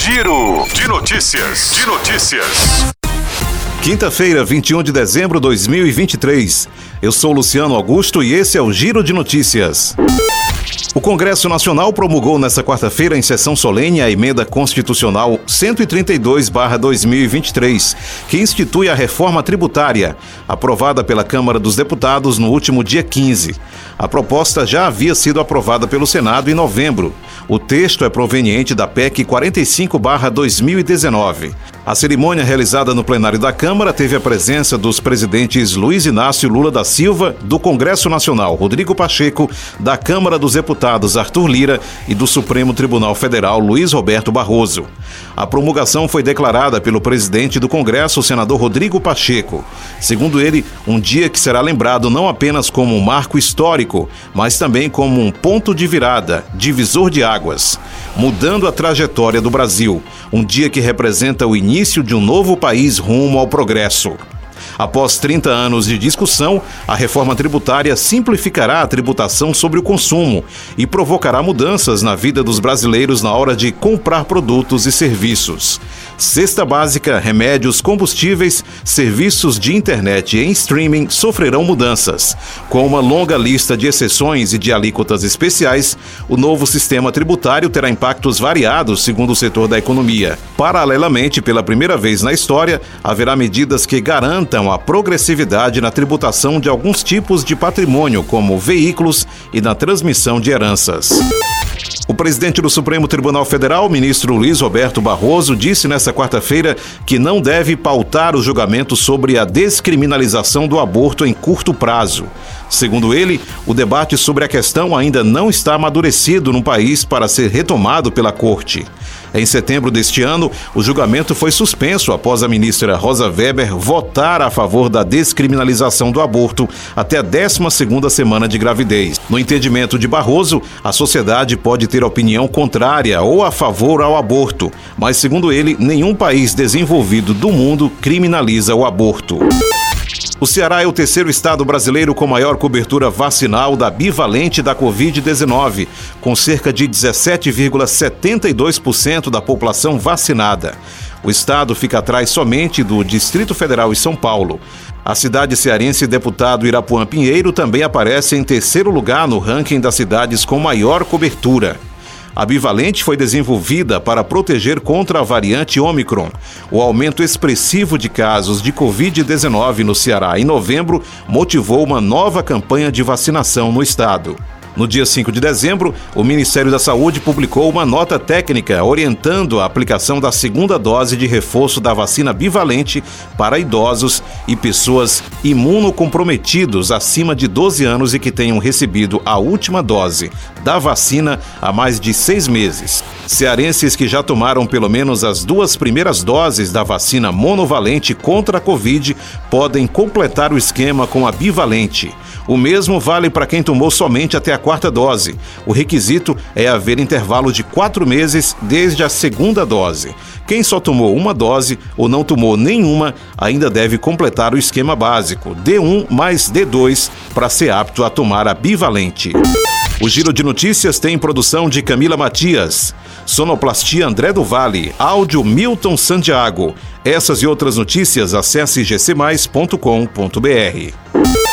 Giro de notícias. De notícias. Quinta-feira, 21 de dezembro de 2023. Eu sou Luciano Augusto e esse é o Giro de Notícias. O Congresso Nacional promulgou nesta quarta-feira, em sessão solene, a emenda constitucional 132-2023, que institui a reforma tributária, aprovada pela Câmara dos Deputados no último dia 15. A proposta já havia sido aprovada pelo Senado em novembro. O texto é proveniente da PEC 45-2019. A cerimônia realizada no plenário da Câmara teve a presença dos presidentes Luiz Inácio Lula da Silva, do Congresso Nacional, Rodrigo Pacheco, da Câmara dos Deputados, Arthur Lira, e do Supremo Tribunal Federal, Luiz Roberto Barroso. A promulgação foi declarada pelo presidente do Congresso, o senador Rodrigo Pacheco. Segundo ele, um dia que será lembrado não apenas como um marco histórico, mas também como um ponto de virada, divisor de águas, mudando a trajetória do Brasil. Um dia que representa o início de um novo país rumo ao progresso. Após 30 anos de discussão, a reforma tributária simplificará a tributação sobre o consumo e provocará mudanças na vida dos brasileiros na hora de comprar produtos e serviços. Cesta básica, remédios, combustíveis, serviços de internet e em streaming sofrerão mudanças. Com uma longa lista de exceções e de alíquotas especiais, o novo sistema tributário terá impactos variados segundo o setor da economia. Paralelamente, pela primeira vez na história, haverá medidas que garantam a progressividade na tributação de alguns tipos de patrimônio, como veículos e na transmissão de heranças. O presidente do Supremo Tribunal Federal, ministro Luiz Roberto Barroso, disse nesta quarta-feira que não deve pautar o julgamento sobre a descriminalização do aborto em curto prazo. Segundo ele, o debate sobre a questão ainda não está amadurecido no país para ser retomado pela Corte. Em setembro deste ano, o julgamento foi suspenso após a ministra Rosa Weber votar a favor da descriminalização do aborto até a 12ª semana de gravidez. No entendimento de Barroso, a sociedade pode ter opinião contrária ou a favor ao aborto, mas segundo ele, nenhum país desenvolvido do mundo criminaliza o aborto. O Ceará é o terceiro estado brasileiro com maior cobertura vacinal da bivalente da Covid-19, com cerca de 17,72% da população vacinada. O estado fica atrás somente do Distrito Federal e São Paulo. A cidade cearense deputado Irapuã Pinheiro também aparece em terceiro lugar no ranking das cidades com maior cobertura. A bivalente foi desenvolvida para proteger contra a variante Omicron. O aumento expressivo de casos de Covid-19 no Ceará em novembro motivou uma nova campanha de vacinação no estado. No dia 5 de dezembro, o Ministério da Saúde publicou uma nota técnica orientando a aplicação da segunda dose de reforço da vacina bivalente para idosos e pessoas imunocomprometidos acima de 12 anos e que tenham recebido a última dose da vacina há mais de seis meses. Cearenses que já tomaram pelo menos as duas primeiras doses da vacina monovalente contra a Covid podem completar o esquema com a bivalente. O mesmo vale para quem tomou somente até a quarta dose. O requisito é haver intervalo de quatro meses desde a segunda dose. Quem só tomou uma dose ou não tomou nenhuma ainda deve completar o esquema básico D1 mais D2 para ser apto a tomar a bivalente. O Giro de Notícias tem produção de Camila Matias, Sonoplastia André do Vale, áudio Milton Santiago. Essas e outras notícias acesse gcmais.com.br.